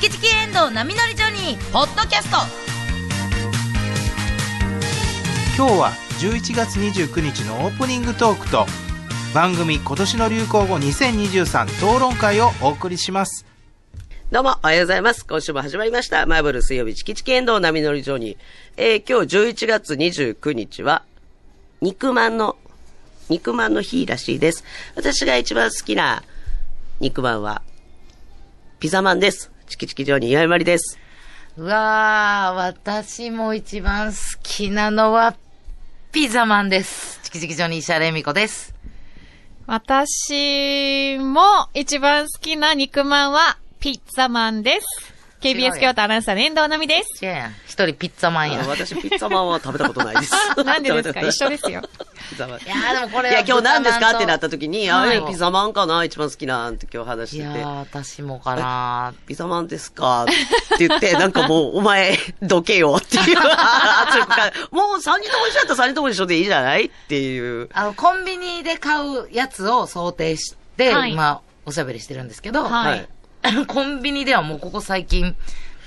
チキチキエンドウ波乗りジョニー」ポッドキャスト今日は11月29日のオープニングトークと番組今年の流行語2023討論会をお送りしますどうも、おはようございます。今週も始まりました。マーブル水曜日、チキチキエンドウ波乗り場に。えー、今日11月29日は、肉まんの、肉まんの日らしいです。私が一番好きな肉まんは、ピザマンです。チキチキ場に岩井まりです。うわー、私も一番好きなのは、ピザマンです。チキチキジョニー石原恵美子です。私も一番好きな肉まんはピッツァマンです。KBS 京都アナウンサーの遠藤奈美です。一人ピッツァマンや。いあ私、ピッツァマンは食べたことないです。なんでですか？一緒ですよ。ピザマン。いやーでもこれはや、今日何ですか？ってなった時に、あはいれ、ピザマンかな？一番好きなんって今日話してて。やー、私もかなピザマンですか？って言って、なんかもう、お前、どけよっていうもう3人とも一緒やったら3人とも一緒でいいじゃない？っていう。あの、コンビニで買うやつを想定して、はい今、おしゃべりしてるんですけど、はい コンビニではもうここ最近、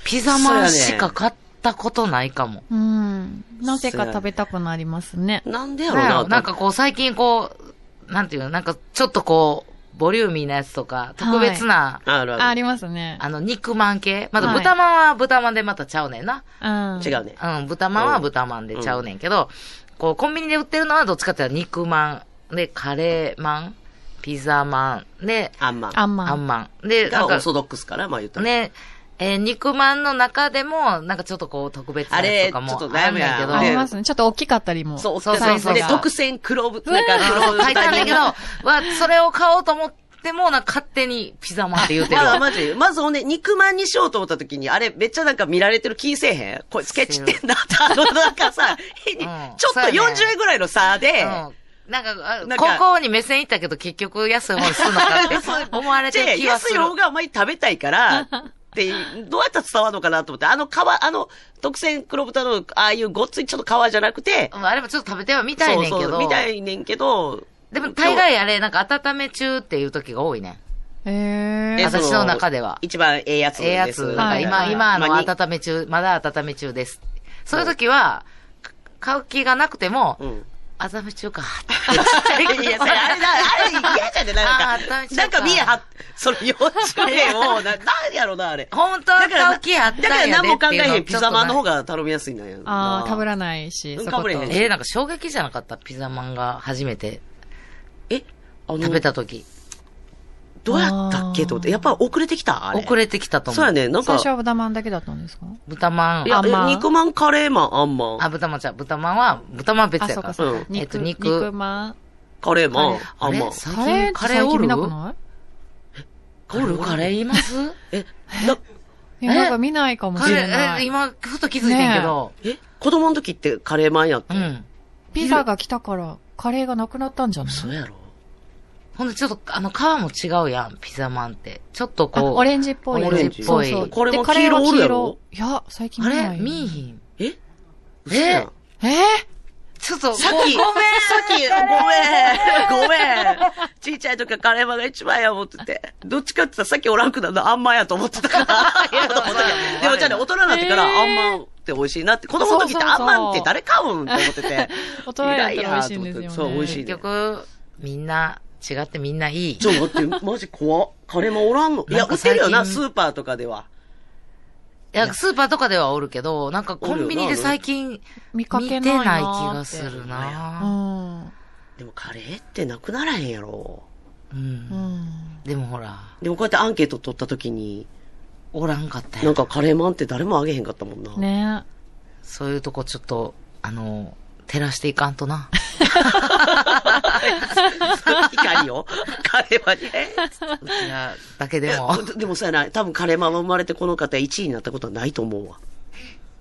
ピザマンしか買ったことないかも。うん。なぜか食べたくなりますね。なんでやろうななんかこう最近こう、なんていうの、なんかちょっとこう、ボリューミーなやつとか、特別な、あるある。あありますね。あの、肉まん系まだはい豚まんは豚まんでまたちゃうねんな。うん。違うね。うん、豚まんは豚まんでちゃうねんけど、こう、コンビニで売ってるのはどっちかっていうと肉まん、で、カレーまん、ピザまん、で、あんまん。あんまん。あんまん。で、なんかがオー、ソドックスかな、まあ言ったら。ね、えー肉まんの中でも、なんかちょっとこう、特別なやつとかもあれちょっとあるんやけど、悩むやんありますね。ちょっと大きかったりも。そう、そうそうで、そうそう特選黒ぶ、なんか黒書いたんだけど、わ、それを買おうと思っても、なんか勝手にピザマンって言うてるまあ、わ。マジ。まずほんで、肉まんにしようと思った時に、あれ、めっちゃなんか見られてる気せえへん？これ、スケッチってんな？って、あの、なんかさ、ちょっとそうやね40円ぐらいの差で、うんなんか、あなんか高校に目線行ったけど、結局安い方にすんのかって思われてる気がする。安い方がお前食べたいから、ってどうやったら伝わるのかなと思って、あの皮、あの、特選黒豚の、ああいうごっついちょっと皮じゃなくて、うんあれもちょっと食べてはみたいねんけど。そうそう、みたいねんけど、でも大概あれ、なんか温め中っていう時が多いね。へー。えそ私の中では一番ええやつです。ええやつ。なんか今、はい今、あの、温め中、まだ温め中です。そういう時は、か買う気がなくても、うん。温め中か。いや、それあれだ、あれ嫌じゃねなんか、ゃうかなんか見えは、その40円を、な、なんやろな、あれ。本当は買う気あったんだから何も考えへん。ピザマンの方が。が頼みやすいんだよ。ああ、かぶららないし、かぶれへんえー、なんか衝撃じゃなかった？ピザマンが初めてえ、あの、食べた時。どうやったっけと思って。やっぱ遅れてきた？あれ。遅れてきたと思う。そうやね、なんか最初、は豚まんだけだったんですか？豚まん。いやあんまん肉まん、カレーマン、あんまん。あ、豚まんじゃう豚まんは、豚まん別あ、やから。そうかそうかうん。えっと肉、肉肉まん。カレーマン、あんまん。最カレーカレーおる？なくない？おる？カレーいます？え、な、なんか見ないかもしれない。え今、ふと気づいてんけど。え、子供の時ってカレーマンやったうん。ピザが来たから、カレーがなくなったんじゃない？そうやろ。ほんで、ちょっと、あの、皮も違うやん、ピザマンって。ちょっとあ、こう。オレンジっぽい。オレンジっぽいそうそうこれも黄色おるやろいや、最近あ見ない。れ？見えひん。え？え？嘘え？ちょっと、さっき、ごごめんさっき、ごめん、ごめん。ちいちゃい時はカレーマンが一番や思ってて。どっちかって言ったらさっきおらんくなるのあんまんやと思ってたから。子供の時はでもじゃあね、大人になってからえーあんまんって美味しいなって。子供の時ってあんまんって誰買うんって思ってて。大人やったら美味しいんですよねそう、美味しい結ね。局、みんな、違ってみんないい。ちょ、待って、マジ怖っ。カレーマンおらんの？いや、売ってるよな、スーパーとかでは。いや、スーパーとかではおるけど、なんかコンビニで最近、見か見けないなてない気ーってがするうな。ん。でもカレーってなくならへんやろ。う。うんん。でもほら、でもこうやってアンケート取った時に、おらんかったやなんんかカレーマンって誰もあげへんかったもんな。ねそういうとこちょっと、あの、照らしていかんとな。光をカレーマンに。えうちらだけでも。でもそうやな、多分カレーマン生まれてこの方1位になったことはないと思うわ。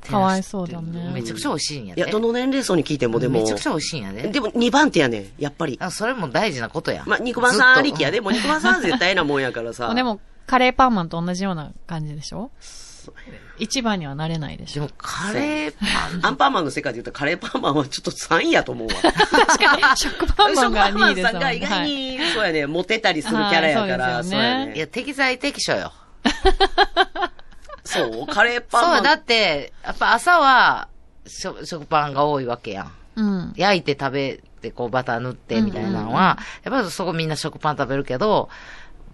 かわいそうだね。めちゃくちゃ美味しいんやで。いや、どの年齢層に聞いてもでも。めちゃくちゃ美味しいんやで。でも2番手やねん、やっぱり。あそれも大事なことや。まあ、肉まんさんありきやで。もう肉まんさんは絶対なもんやからさ。でも、カレーパンマンと同じような感じでしょ？一番にはなれないでしょでも、カレーパン、アンパンマンの世界で言ったらカレーパンマンはちょっと3位やと思うわ。確かに、食パンマンが2位ですもん食パンマンさんが意外はいに、そうやね、モテたりするキャラやから、はいそうねそうやね。いや、適材適所よ。そう、カレーパンそう、マン。だって、やっぱ朝は、しょ食パンが多いわけやん。うん。焼いて食べて、こうバター塗ってみたいなのは、やっぱりそこみんな食パン食べるけど、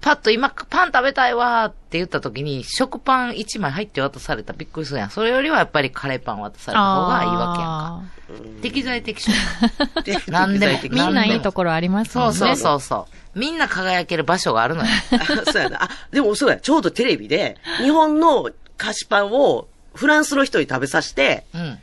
パッと今パン食べたいわーって言った時に、食パン1枚入って渡されたらびっくりするやん。それよりはやっぱりカレーパン渡された方がいいわけやんか。適材適所。でなんでもみんないい所ところありますもんね。そうそうそうそう。みんな輝ける場所があるのよ。あ そうやな。あ、でもそうや。ちょうどテレビで、日本の菓子パンをフランスの人に食べさせて、うん。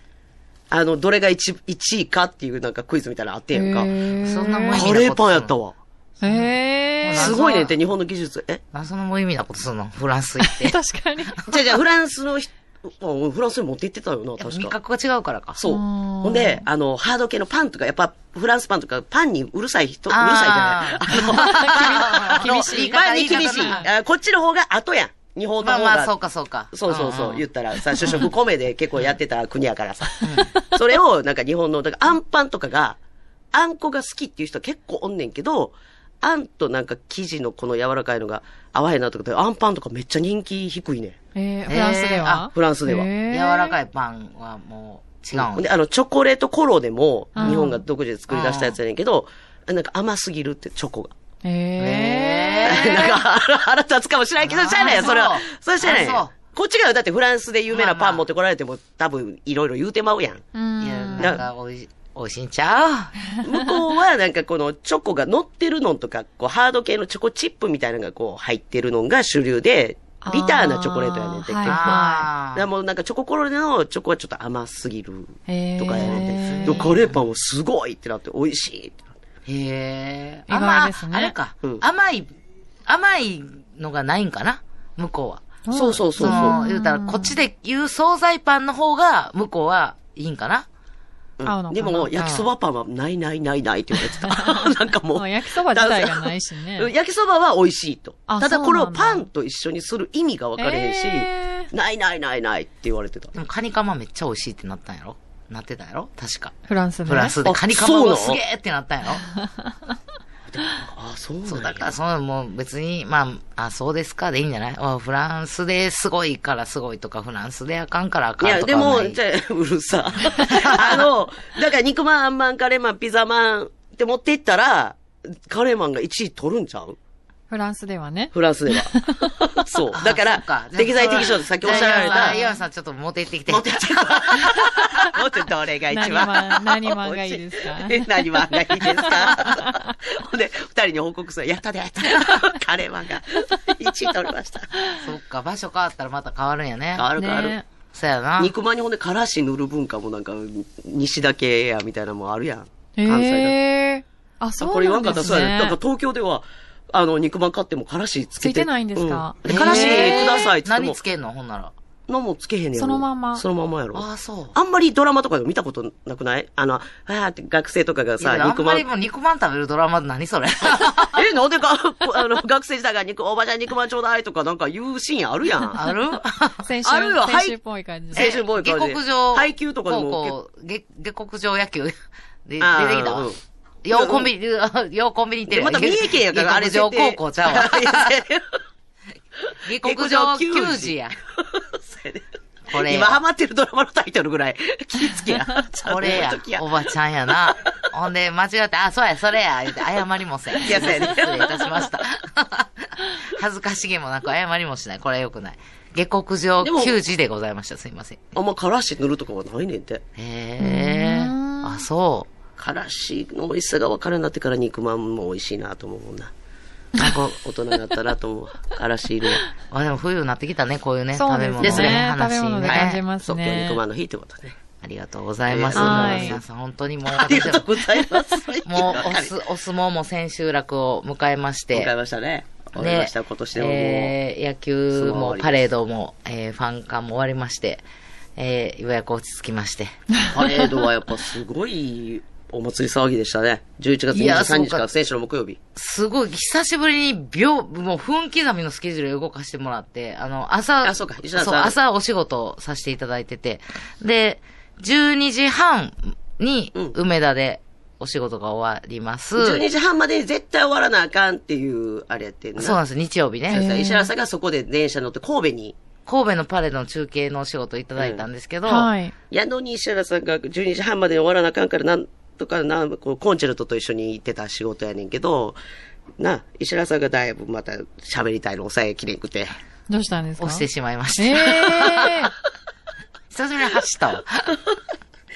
あの、どれが 1, 1位かっていうなんかクイズみたいなのあってんやんか。そんな無意味なことカレーパンやったわ。へー。すごいねんって、日本の技術。え？謎の無意味なことするの？フランス行って。確かに。じゃあじゃあフランスの人、あフランスに持って行ってたよな、確か。味覚が違うからか。そう。あーほんで、あの、ハード系のパンとか、やっぱ、フランスパンとか、パンにうるさい人、うるさいじゃない。あの、厳しいパンに厳しい。言い方あこっちの方が後やん。日本の方が。まあまあ、そうかそうか。そうそうそう、言ったらさ、主食米で結構やってた国やからさ。それを、なんか日本の、だから、あんパンとかが、あんこが好きっていう人結構おんねんけど、あんとなんか生地のこの柔らかいのが合わへんなとかで、あんパンとかめっちゃ人気低いねん。えー、フランスでは？フランスでは。柔柔らかいパンはもう違うんで、あの、チョコレートコロでも、うん日本が独自で作り出したやつやねんけど、なんか甘すぎるって、チョコが。へー。なんか、腹立つかもしれないけど、しゃあないや、それはあ。そしゃあないあそうや。こっちがだってフランスで有名なパン持ってこられても、多分いろいろ言うてまうやん。うんいや、なんか、おいし、おいしいんちゃう 向こうはなんかこのチョコが乗ってるのとか、こうハード系のチョコチップみたいなのがこう入ってるのが主流で、ビターなチョコレートやねんって結構。はいだもうなんかチョココロネのチョコはちょっと甘すぎるとかやねんて。でもカレーパンはすごいってなって美味しいってなって。へえ。意外ですねあれか、うん甘い、甘いのがないんかな？向こうは。そうそうそうそう。の、言うたら、こっちで言う惣菜パンの方が、向こうはいいんかな？うんでも、焼きそばパンはないないないないって言われてた。なんかもう。まあ焼きそば自体がないしねうん焼きそばは美味しいと。あただこれをパンと一緒にする意味が分かれへんし、ないないないないって言われてた。カニカマめっちゃ美味しいってなったんやろ？なってたやろ？確か。フランスで。フランスであカニカマがすげーってなったんやろ？あ、そうなんやそう、だから、その、もう別に、まあ、あ、そうですかでいいんじゃない？あフランスですごいからすごいとか、フランスであかんからあいや、かんとかでも、はない。じゃあ、うるさ。あの、だから肉まん、あんまん、カレーマン、ピザマンって持っていったら、カレーマンが1位取るんちゃう？フランスではね。フランスでは。そう。だかあらそっ、適材適所ってさっきおっしゃられた。岩見さん、ちょっと持って行ってきて。持ってって。持ってどれが一何番。何マンがいいですか？え何マンがいいですか？ほんで、二人に報告する。やったで、やったで。カレーマンが1位取りました。そっか、場所変わったらまた変わるんやね。変わる変わる。ねそうやな。肉まんにほんで、からし塗る文化もなんか、西だけや、みたいなのもあるやん。へ関西だえ。あ、あそうこれ言わなんんですかったらそうやね。だからね。東京では、あの、肉まん買ってもからしつけて。ついてないんですか？うんでからし？くださいって言っても何つ、けんの？ほんなら。のもつけへんねん。そのまんま？そのまんまやろ。ああ、そう。あんまりドラマとかでも見たことなくない？あの、あーって学生とかがさ、肉まんあんまり。もう肉まん食べるドラマって何それ？え、なんでか、あの、学生時代が肉、おばちゃん肉まんちょうだいとかなんか言うシーンあるやん。ある？先週、あるよはい先週っぽい感じで。青春ボーイ下感じで克上。配給とかでも下下克上野球で出てきたわうん。ようコンビニ、ようコンビニ行ってるまた三重県やから、あれ上高校ちゃうわ。下克上球児や。これや今ハマってるドラマのタイトルぐらい気ぃつけや。これや。おばちゃんやな。ほんで、間違って、あ、そうや、それや、言って謝りもせん。いやそうやね失礼いたしました。恥ずかしげもなく謝りもしない。これは良くない。下克上球児でございました。すいません。あんまからし塗るとかはないねんて。へえ。あ、そう。からしの美味しさが分かるようになってから肉まんも美味しいなと思うもんな。なんか、大人になったなと思うわ。からし入れ。あ、でも冬になってきたね、こういうね、そうですね食べ物ですね食べ物で感じますね肉。まんの日ってことね。ありがとうございます。はいもう皆さん、本当にもう、ありがとうございます。もう、おす、お相撲も千秋楽を迎えまして。迎えましたね。終わりました、今年でももう。えー野球もパレードも、えーファン館も終わりまして、えーようやく落ち着きまして。パレードはやっぱすごいお祭り騒ぎでしたね。11月いや23そうか日から選手の木曜日。すごい、久しぶりに秒、もう分刻みのスケジュールを動かしてもらって、あの、朝、あそうか石田さんそう朝お仕事させていただいてて、で、12時半にうん梅田でお仕事が終わります。12時半までに絶対終わらなあかんっていう、あれやってんな。そうなんです、日曜日ね。石原さんがそこで電車乗って神戸に神戸のパレードの中継のお仕事いただいたんですけど、はい。やのに石原さんが12時半までに終わらなあかんから、なんとかな、こうコンチェルトと一緒に行ってた仕事やねんけど、な、石原さんがだいぶまた喋りたいの抑えきれんくて。どうしたんですか？押してしまいました。ええ 久しぶりに走ったわ。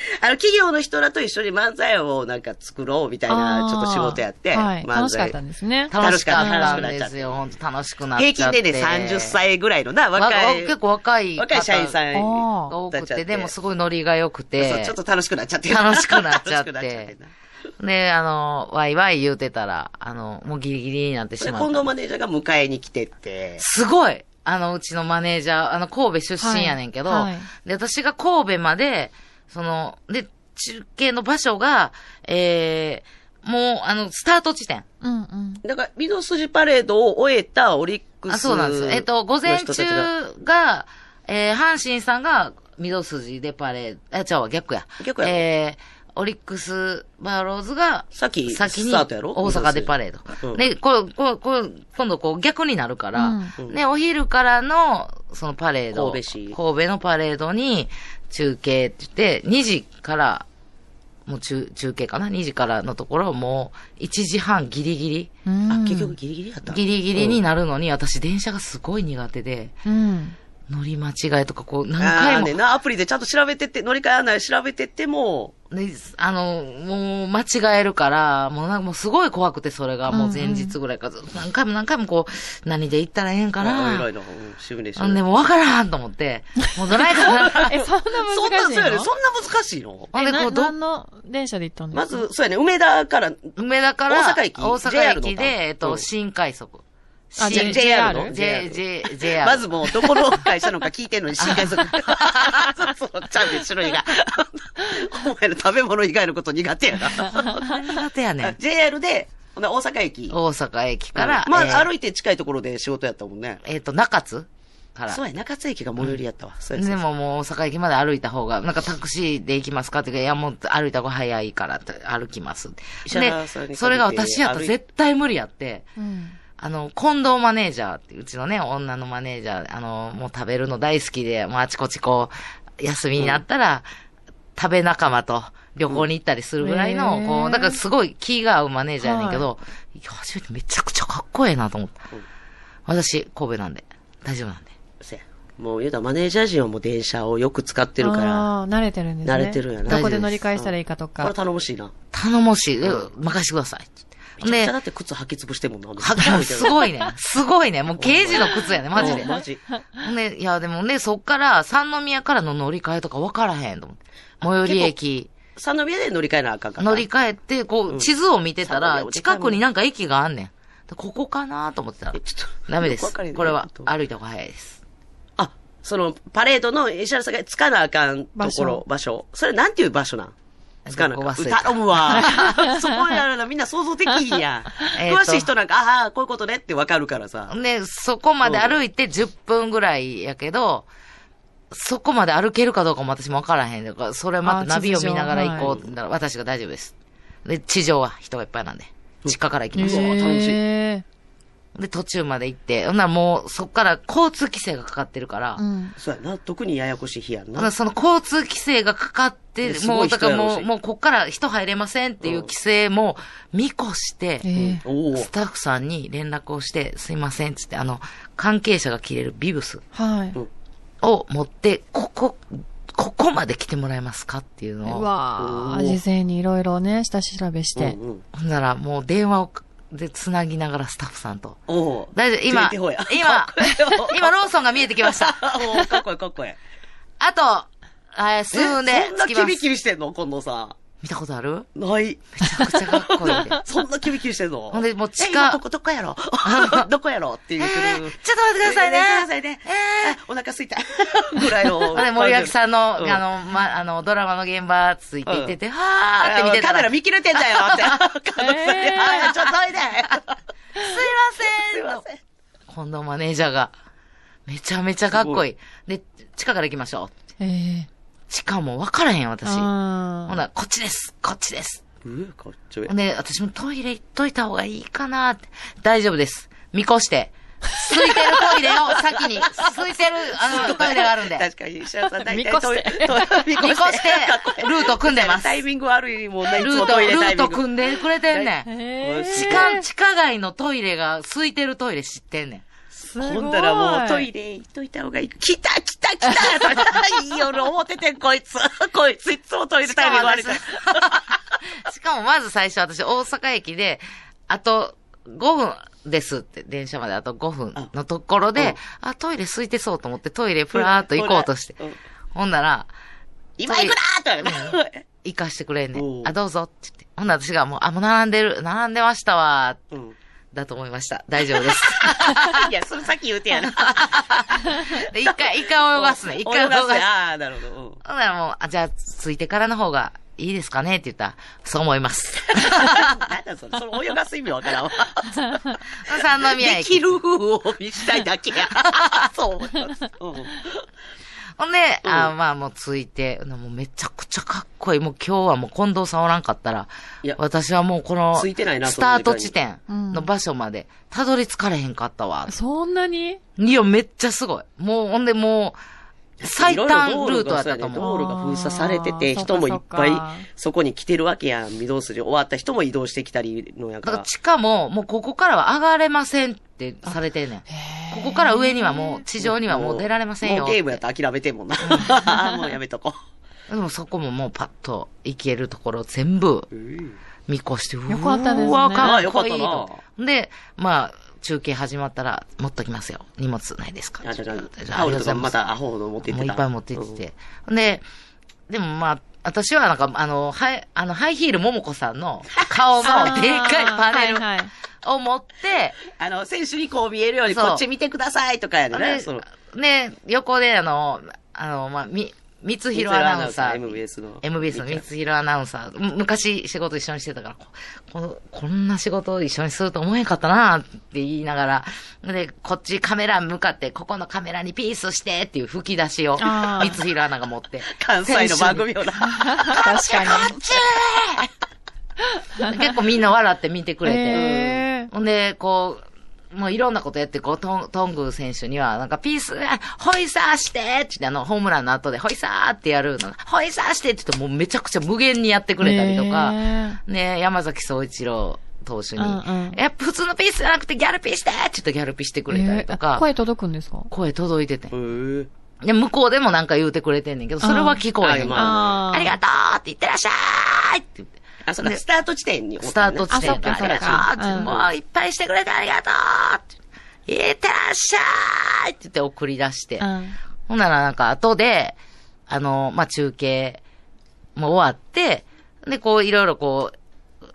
あの、企業の人らと一緒に漫才をなんか作ろうみたいな、ちょっと仕事やって、はい。漫才楽しかったんですね。楽しかった楽しくなっちゃってんですよ。本当楽しくなっちゃって。平均でね、30歳ぐらいのな、わ若い、結構若い方若い社員さんあがー多くて、だっちゃってでもすごいノリが良くそうてちょっ、と楽しくなっちゃって。楽しくなっちゃって楽しくなっちゃってなで、あの、ワイワイ言うてたら、あの、もうギリギリになってしでまった。近藤マネージャーが迎えに来てって、すごいあの、うちのマネージャー、あの、神戸出身やねんけど、はいはいで、私が神戸まで、その、で、中継の場所が、えー、もう、あの、スタート地点。うんうん。だから、御堂筋パレードを終えたオリックスあ、そうなんですよ。えっと、午前中がが、えー、阪神さんが、御堂筋でパレード、あ、違うわ、逆や。逆やろえー、オリックスバローズが、先先に、大阪でパレード。うんで、こう、こう、こう、今度こう逆になるから、うんね、お昼からの、そのパレード。神戸市神戸のパレードに、中継って言って、2時から、もう中、中継かな ?2 時からのところ、もう、1時半ギリギリ。うんあ、結局ギリギリやったギリギリになるのに、私電車がすごい苦手で、うん。乗り間違いとかこう何あ回も、あねな、アプリでちゃんと調べてって、乗り換え案内調べてっても、ね、あの、もう間違えるから、もうなんかもうすごい怖くてそれがもう前日ぐらいからずっと何回も何回もこう、何で行ったらええんかあな。偉いな、うん、シミュレーション。あんでもうわからんと思って、もうドライバー え、そんなそんな、難しいそうやね、のそんな難しいの？え、なう、ど、何の電車で行ったんですか？まず、そうやね、梅田から、梅田から、大阪駅大阪駅で、えっと、うん。新快速。JR の？J、J、JR。まずもう、どこの会社のか聞いてんのに、新快速。そうそう、ちゃん、種類が。お前の食べ物以外のこと苦手やな。苦手やねん。JR で、大阪駅。大阪駅から、まあ、えー歩いて近いところで仕事やったもんね。えっと、中津から。そうや、中津駅が最寄りやったわ。そうやそうやでももう大阪駅まで歩いた方が、なんかタクシーで行きますかって言ういやもう歩いた方が早いから歩きます。で、それが私やったら絶対無理やって、うん。あの、近藤マネージャーっていううちのね、女のマネージャー、あの、もう食べるの大好きで、もうあちこちこう、休みになったら、食べ仲間と旅行に行ったりするぐらいの、うんこう、だからすごい気が合うマネージャーやねんけど、いや、初めてめちゃくちゃかっこええなと思った。うん私、神戸なんで、大丈夫なんで。そうやもう言うたらマネージャー陣はもう電車をよく使ってるから、ああ、慣れてるんですね。慣れてるんやなどこで乗り換えしたらいいかとこれか。頼もしいな。頼もしい、うん任してください。でめちゃくちゃだ、って靴履き潰してんもんな。はすごいね。すごいね。もう刑事の靴やね、マジでうん。マジ。ね、いや、でもね、そっから、三宮からの乗り換えとか分からへんと思って。最寄り駅、三宮で乗り換えなあかんから。乗り換えて、こう、うん地図を見てた三ら近くになんか駅があんねん。でここかなと思ってたらえ、ちょっと。ダメです。これはあ歩いた方が早いです。あ、その、パレードの石原さんがつかなあかんところ、場所。それなんていう場所なん？つかなあかん。どこ忘れた頼むわ。そこやみんな想像できひんや詳しい人なんか、ああ、こういうことねってわかるからさ。で、そこまで歩いて10分ぐらいやけど、そこまで歩けるかどうかも私も分からへん。だから、それまたあナビを見ながら行こう地って言ったら、私が大丈夫です。で、地上は人がいっぱいなんで、地下から行きましょう。楽しいへで、途中まで行って、ほんならもう、そっから交通規制がかかってるから、ーうん。そうやな。特にややこしい日やんほんな。その交通規制がかかって、すごいもう、だからもう、もうこっから人入れませんっていう規制も見越して、ええおお。スタッフさんに連絡をして、すいませんっつって、あの、関係者が着れるビブスはい。を持って、ここ、ここまで来てもらえますかっていうのうを。わあ、おー事前にいろいろね、下調べして。うんうんほんならもう電話を、で、つなぎながらスタッフさんと。おお。大丈夫、今、今 今ローソンが見えてきました。おお、かっこいいかっこいい。あと、えー、数分でえそんなキビ着きます。キビしてんの近藤さ見たことある？ん。ない。めちゃくちゃかっこいいで。そんなキビキビしてんの？ほんでもう地下え今ここどこやろ？どこやろ？って言ってる。えーちょっと待ってくださいね。えー待ってくださいね。えーあお腹すいた。ぐらいの。で、森脇さんの、うんあの、ま、あの、ドラマの現場ついていってて、はーって見てカメラ見切れてんだよって。カメラさんにえーはい、ちょっとおいで。すいませんすいません。近藤マネージャーが、めちゃめちゃかっこいい。で、地下から行きましょう。ええ地下も分からへん、私。ほなら、こっちです、こっちです。うん、こっちょやほん。で、私もトイレ行っといた方がいいかなって。大丈夫です。見越して。空いてるトイレを 先に、空いてる、あの、トイレがあるんで。確かに、石原さん大体見越して見見越して、ルート組んでます。タイミング悪いもんね、ルート、ルート。組んでくれてんねん。地下、地下街のトイレが空いてるトイレ知ってんねん。ほんだらもうトイレ行っといた方がいい。来た来た来た いい夜思っててん、こいつ。こいついつもトイレタイミング悪いから。しかもまず最初私大阪駅で、あと5分ですって、電車まであと5分のところで、あ、トイレ空いてそうと思ってトイレプラーっと行こうとして。うんほんなら、今行くなーって。行かしてくれんねん。あ、どうぞって言って。ほんなら私がもう、あ、もう並んでる、並んでましたわ、うんだと思いました。大丈夫です。いや、それさっき言うてやな。で一回、一回泳がすね。一回泳がす。ああ、なるほど。うんほんならもう、あ、じゃあ、ついてからの方がいいですかね？って言ったら、そう思います。なんだそれ。それ泳がす意味わからんわ。三宮駅。できる風を見したいだけや。そう思います。うんほんで、うんあまあもうついて、もうめちゃくちゃかっこいい。もう今日はもう近藤さんおらんかったらいや、私はもうこの、ついてないなスタート地点うんの場所まで、たどり着かれへんかったわ。そんなに？いや、めっちゃすごい。もう、ほんでもう、最短ルートやったと思う。道路が封鎖されてて、人もいっぱいそこに来てるわけやん。御堂筋終わった人も移動してきたりのやか。だからら地下も、もうここからは上がれませんってされてんねん。ここから上にはもう、地上にはもう出られませんよ。もうゲームやったら諦めてんもんな。もうやめとこでもそこももうパッと行けるところ全部見越して、うよかったですねうわかっこいいあよかったなと。で、まあ、中継始まったら、持っときますよ。荷物ないですか？あ、じゃあ、じゃじあ、タオルとかまたアホほど持って行ってた。もういっぱい持って行ってて。で、でもまあ、私はなんか、あの、ハイ、あの、ハイヒールももこさんの顔の でっかいパネルはいはいを持って、あの、選手にこう見えるように、こっち見てくださいとかやねんね。横であの、あの、まあ、み、三つ広アナウンサー。MBS の。MBS の三つ広アナウンサー。む昔仕事一緒にしてたから、ここのこんな仕事を一緒にすると思えんかったなって言いながら、で、こっちカメラ向かって、ここのカメラにピースしてっていう吹き出しを、三つ広アナが持って。関西の番組をな。確か結構みんな笑って見てくに。れて。ほんで、こう、もういろんなことやって、こう、トン、トング選手には、なんか、ピース、あホイサーしてって言って、あの、ホームランの後で、ホイサーってやるの。ホイサーしてって言って、もうめちゃくちゃ無限にやってくれたりとか、へね、山崎総一郎投手に、うんうん。やっぱ普通のピースじゃなくてギャルピーしてって言ってギャルピーしてくれたりとえか、ー声届くんですか？声届いてて。へー。で、向こうでもなんか言うてくれてんねんけど、それは聞こえへん。ありがとうって言ってらっしゃいって言って。あ、そうか、スタート地点におったスタね。ート地点あそっかそっかありがとうんもういっぱいしてくれてありがとう。いってらっしゃいって言って送り出して。うん。ほんならなんか後で、あの、まあ、中継も終わって、で、こういろいろこう、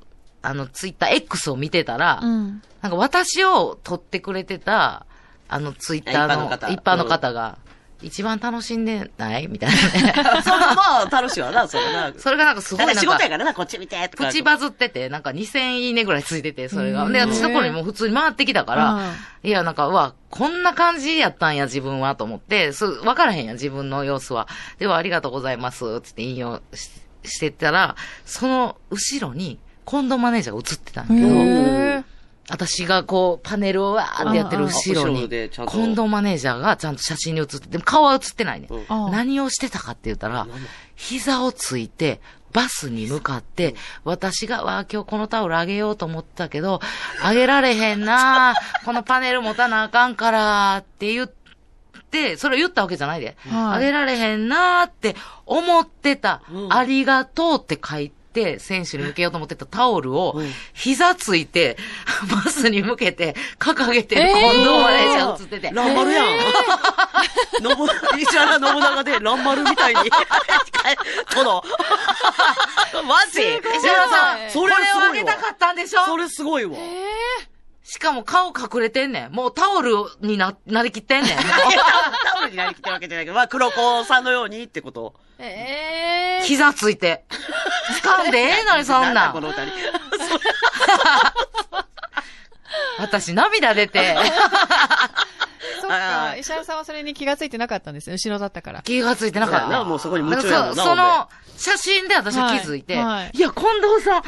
あの、ツイッター X を見てたら、うん。なんか私を撮ってくれてた、あのツイッターの一般の方が、一番楽しんでない？みたいなね。それまあ、楽しいわな、それな。それがなんかすごいなんか、仕事やからな、こっち見て、とか。プチバズってて、なんか2000いいねぐらいついてて、それが。うんで、私の頃にもう普通に回ってきたから、いや、なんか、うわ、こんな感じやったんや、自分は、と思って、そう、わからへんやん、自分の様子は。では、ありがとうございます、つって引用ししてたら、その後ろに、近藤マネージャーが映ってたんだけど、私がこう、パネルをわーってやってる後ろに、近藤マネージャーがちゃんと写真に写って、でも顔は写ってないね。何をしてたかって言ったら、膝をついて、バスに向かって、私が、わあ、今日このタオルあげようと思ってたけど、あげられへんな このパネル持たなあかんから、って言って、それを言ったわけじゃないで。はい。あげられへんなって思ってた、うん。ありがとうって書いて、選手に向けようと思ってたタオルをうん、膝ついて、バスに向けて、掲げてるえー近藤マネージャー映ってて。ランマルやん。信、石原信長でランマルみたいに。この、マジ？石原さん、そこれをれすごいわあげたかったんでしょ？それすごいわ。しかも顔隠れてんねん。もうタオルにな、なりきってんねん。タオルになりきってるわけじゃないけど、まあ、黒子さんのようにってこと。えー。膝ついて。掴んでええのに、そんなだこのん。二人。私、涙出て。そっあか。ー石原さんはそれに気がついてなかったんですね。後ろだったから。気がついてなかった。なもうそこに夢だから中やもんなそその、写真で私は気づいて、はいや、近藤さん、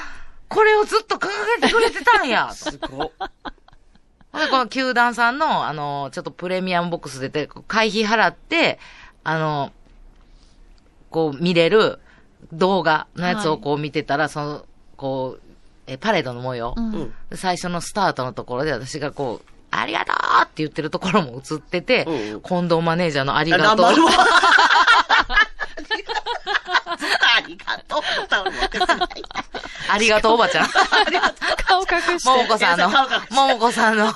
これをずっと掲げてくれてたんや。すごっ。ほんで、この球団さんの、あの、ちょっとプレミアムボックスでて、会費払って、あの、こう見れる動画のやつをこう見てたら、その、こう、え、パレードの模様、うん。最初のスタートのところで私がこう、ありがとうって言ってるところも映ってて、うんうん。近藤マネージャーのありがとう。ありがとう。歌うの手伝いありがとうおばちゃん。顔隠して。ももこさんのももこさんの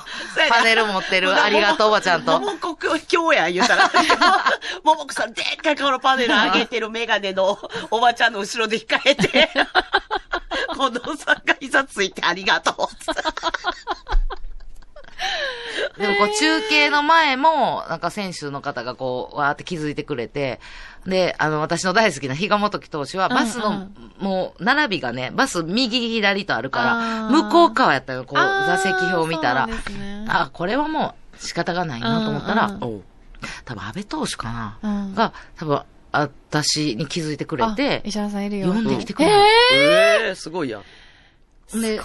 パネル持ってるありがとうおばちゃんと。ももこ今日や言うたら、ももこさんでっかい顔のパネル上げてるメガネのおばちゃんの後ろで控えて、近藤さんが膝ついてありがとう。でもこう中継の前も、なんか選手の方がこう、わーって気づいてくれて、で、あの、私の大好きな比嘉元樹投手は、バスの、うん。うんもう、並びがね、バス右左とあるかあら、ー。向こう側やったの、こう、座席表を見たら、あ、これはもう仕方がないなと思ったら、うんうん多分安倍投手かな、うん。が、多分、私に気づいてくれてあ、石原さんいるよ。呼んできてくれた、えええすごいやん。で、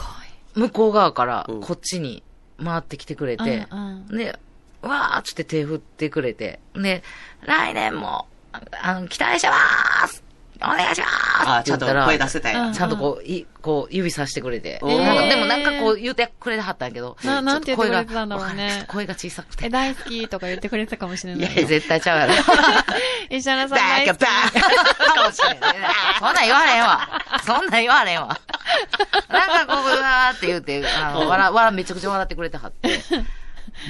向こう側からうん。こっちに回ってきてくれーて、うんうん。で、わーっつって手振ってくれて、で、来年も、ああの、期待してまーすお願いしまーあちゃんと声出せたんや。うんちゃんとこう、いこう、指さしてくれて。でもなんかこう言うてくれてはったんやけど。ななんて言ってくれてたんだろうね声が小さくてえ、。大好きとか言ってくれてたかもしれない。いや、絶対ちゃうやろ。石原さバん大好き。かもしれん。そんなん言われへんわ。そんなん言われへんわ。なんかこう、うわーって言うて、あの、笑、笑、めちゃくちゃ笑ってくれてはって。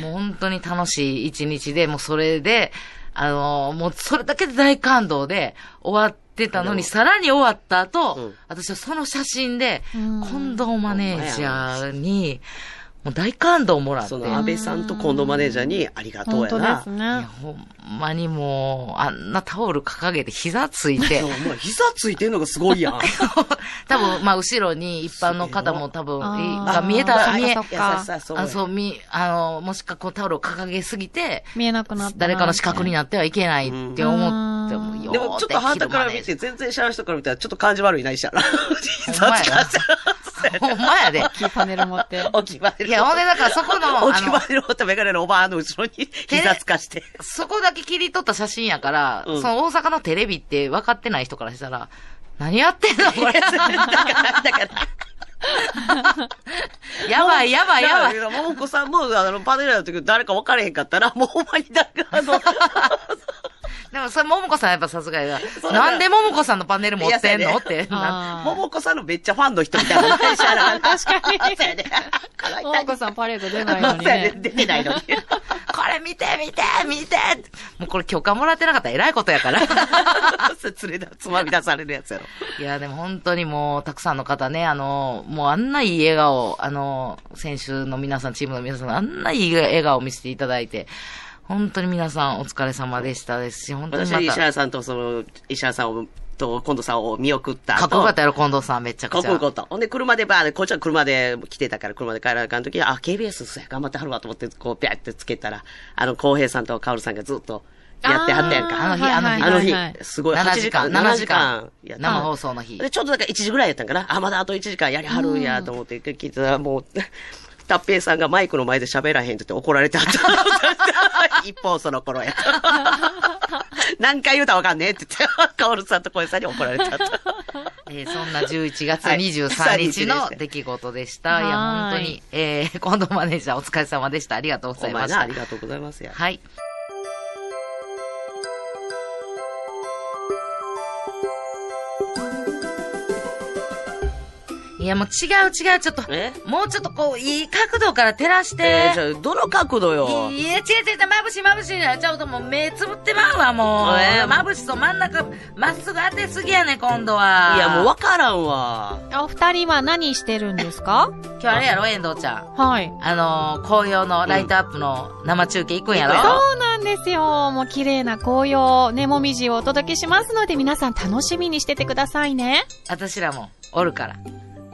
もう本当に楽しい一日で、もうそれで、あの、もうそれだけで大感動で終わってたのに、さらに終わった後、うん。私はその写真で、うん。近藤マネージャーに、もう大感動をもらって。その安倍さんと近藤マネージャーにありがとうやな本当です。いやね。ほんまにもう、あんなタオル掲げて膝ついてで、ももう膝ついてんのがすごいやん。多分、まあ、後ろに一般の方も多分、が見えた、見え。あ、そう、み、あの、もしかこうタオルを掲げすぎて、見えなくなったな。誰かの視覚になってはいけないって思ってよでもちょっとハートから見て、全然知らない人から見たらちょっと感じ悪いな、石原。膝つかせほんまやで。大きいパネル持って。お決まりの。いや、ほんで、だからそこの、おあの決まりのメガネのおばあの後ろに膝つかして。そこだけ切り取った写真やから、うんその大阪のテレビって分かってない人からしたら、何やってんの？これ。だから、だから。やばい、やばい、やばい。い。ももこさんも、あの、パネルの時誰か分からへんかったら、もうほんまにだから、あの、でも、それ、ももこさんやっぱさすがやそうなんでももこさんのパネル持ってんの？って。ももこさんのめっちゃファンの人みたいな。確かにももこさんパレード出ないのにねね。出てないのに。これ見て、見て、見てもうこれ許可もらってなかったら偉いことやから。連れだ、つまみ出されるやつやろ。いや、でも本当にもう、たくさんの方ね、あの、もうあんないい笑顔、あの、選手の皆さん、チームの皆さん、あんないい笑顔を見せていただいて、本当に皆さんお疲れ様でしたですし、本当に私は石原さんとその、石原さんを、と、近藤さんを見送った後。かっこよかったやろ、近藤さん、めちゃくちゃ。かっこよかった。ほんで、車でバーで、こっちは車で来てたから、車で帰らなあかん時に、あ、KBS そうや、頑張ってはるわと思って、こう、ピャってつけたら、あの、浩平さんとカオルさんがずっとやってはったやんか。あの日あの日あの日はいはい、すごい、7 8時間、時間、7 7時時間。生放送の日。で、ちょうどだから1時ぐらいやったんかな。あ、まだあと1時間やりはるんやと思って聞いてたら、もう、タッペイさんがマイクの前で喋らへんって言って怒られてはった。一方その頃や。何回言うたらわかんねえって言って、カオルさんと小江さんに怒られてはった。えーそんな11月はい23日の出来事でした。い、や、はーい本当に、えー、近藤マネージャーお疲れ様でした。ありがとうございましたあり。がとうございますや。はい。いや、もう違う違う、ちょっとえ、もうちょっとこう、いい角度から照らして。えー、じゃあ、どの角度よ？いや、違う違う眩しい眩しい。ちゃうともう目つぶってまうわ、もう。えー眩しそう、真ん中、まっすぐ当てすぎやね、今度は。いや、もうわからんわ。お二人は何してるんですか？今日あれやろ、遠藤ちゃん。はい。あのー、紅葉のライトアップの生中継行くんやろ、うんそうなんですよ。もう綺麗な紅葉、ねもみじをお届けしますので、皆さん楽しみにしててくださいね。私らもおるから。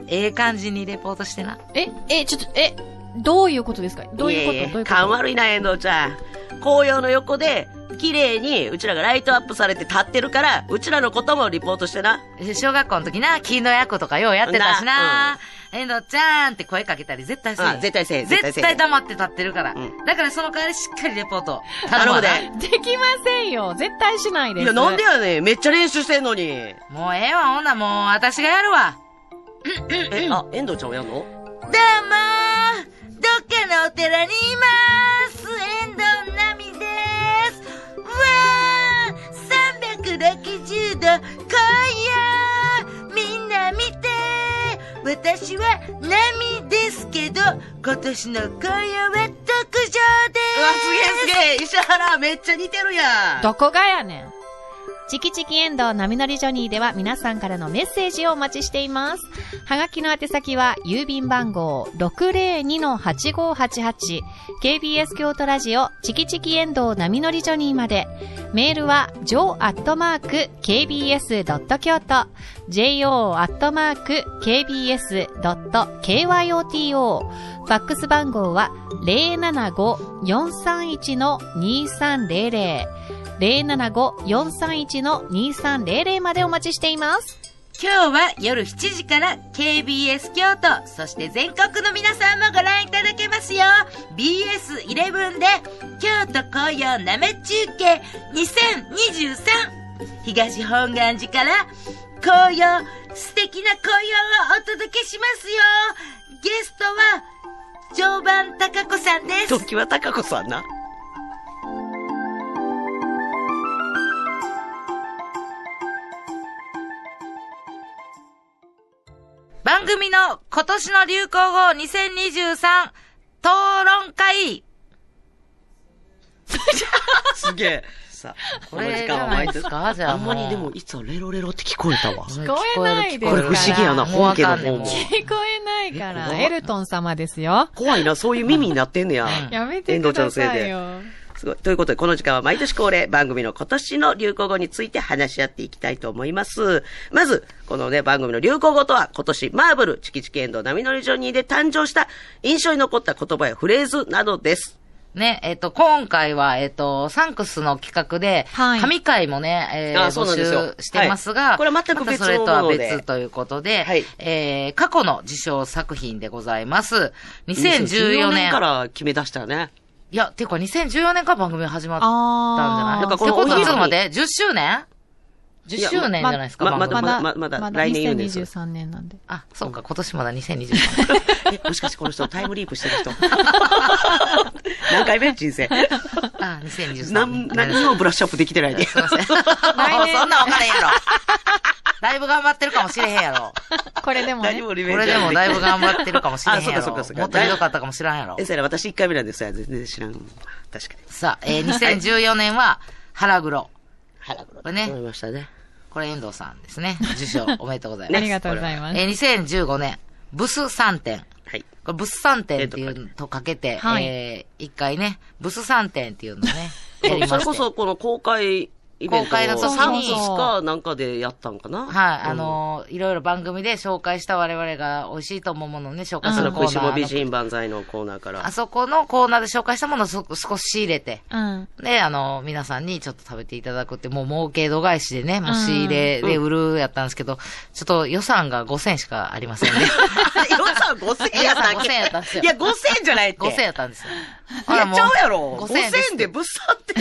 ええ感じにレポートしてな。え、え、ちょっと、え、どういうことですか？どういうこと？ややどういうこと？勘悪いな、遠藤ちゃん。紅葉の横で、綺麗に、うちらがライトアップされて立ってるから、うちらのこともリポートしてな。小学校の時な、金の役とかようやってたしな。遠藤ちゃんって声かけたり絶対せえへんあ絶対せえ絶対黙って立ってるから。うんだからその代わりしっかりレポート。頼むで。できませんよ。絶対しないです。いや、なんでやねん。めっちゃ練習してんのに。もうええわ、ほんなもう私がやるわ。え、あ、遠藤ちゃんもやんの？どうもー。どっかのお寺にいます。遠藤奈美です。わー !360 度みんな見て私は奈美ですけど、今年の紅葉は特上でうわ、すげえすげえ石原めっちゃ似てるやん。どこがやねん。チキチキエンド波乗りジョニーでは皆さんからのメッセージをお待ちしています。はがきの宛先は郵便番号 602-8588KBS 京都ラジオチキチキエンド波乗りジョニーまで。メールは jo.kbs.kyoto jo.kbs.kyoto ファックス番号は075-431-2300 075-431-2300までお待ちしています。今日は夜7時から KBS 京都、そして全国の皆さんもご覧いただけますよ。BS11 で京都紅葉生中継2023東本願寺から紅葉、素敵な紅葉をお届けしますよ。ゲストは常磐貴子さんです。時は高子さんな。番組の今年の流行語2023討論会 すげえ。さあ、この時間は毎年。かじゃあんまりでも、いつはレロレロって聞こえたわ。聞こえないですこれ不思議やな、本家の方も。聞こえないから、え怖いエルトン様ですよ。怖いな、そういう耳になってんねや。やめて遠くだ藤ちゃんのせいで。すごい。ということで、この時間は毎年恒例、番組の今年の流行語について話し合っていきたいと思います。まず、このね、番組の流行語とは、今年、マーブル、チキチキエンドウ、波乗りジョニーで誕生した、印象に残った言葉やフレーズなどです。ね、えっ、と、今回は、えっ、と、サンクスの企画で、はい神会もね、えーあそうなんですよ募集してますが、はいこれは全く別のまたそれとは別ということで、はいえー過去の受賞作品でございます。2014年。から決め出したよね。いや、ていうか2014年から番組が始まったんじゃない？なんかってことは、このお昼にちょっと待って、10周年 ?10 周年じゃないですか、ま。まだまだまだ来年言うんですよ2023年なんで。あ、そうか、今年まだ2020年。え、もしかしてこの人タイムリープしてる人？何回目？人生。あ、2023何、年。何にもブラッシュアップできてないで。すいません。そんなん分からへんやろ。だいぶ頑張ってるかもしれへんやろ。これでもね。これでもだいぶ頑張ってるかもしれへんやあそろ。っかそっかそっかもっとひどかったかもしれんやろえ、。それ私1回目なんですよ。全然知らん。確かに。さあ、えー、2014年は、腹黒。腹黒これね思いましたね。これ遠藤さんですね。受賞 おめでとうございます。ありがとうございます。えー、2015年、ブス3点。はい。これブス3点っていうのとかけて、はいえー、一回ね、ブス3点っていうのをね、やりまして。それこそ、この公開イベント公開の時かなんかでやったんかな？はい、あうんのーいろいろ番組で紹介した我々が美味しいと思うものをね、紹介そするコーナー。の食いしも美人万歳のコーナーからあ。そこのコーナーで紹介したものをそ少し仕入れて、うん。で、あの、皆さんにちょっと食べていただくって、もう儲け度外視でね、もう仕入れで売るやったんですけど、ちょっと予算が5000しかありませんね。予算5000円やったっけ？予算5000やったんですよいや、5000円じゃないって。5000やったんですよ。やっちゃうやろ。5000円です5000円で物産って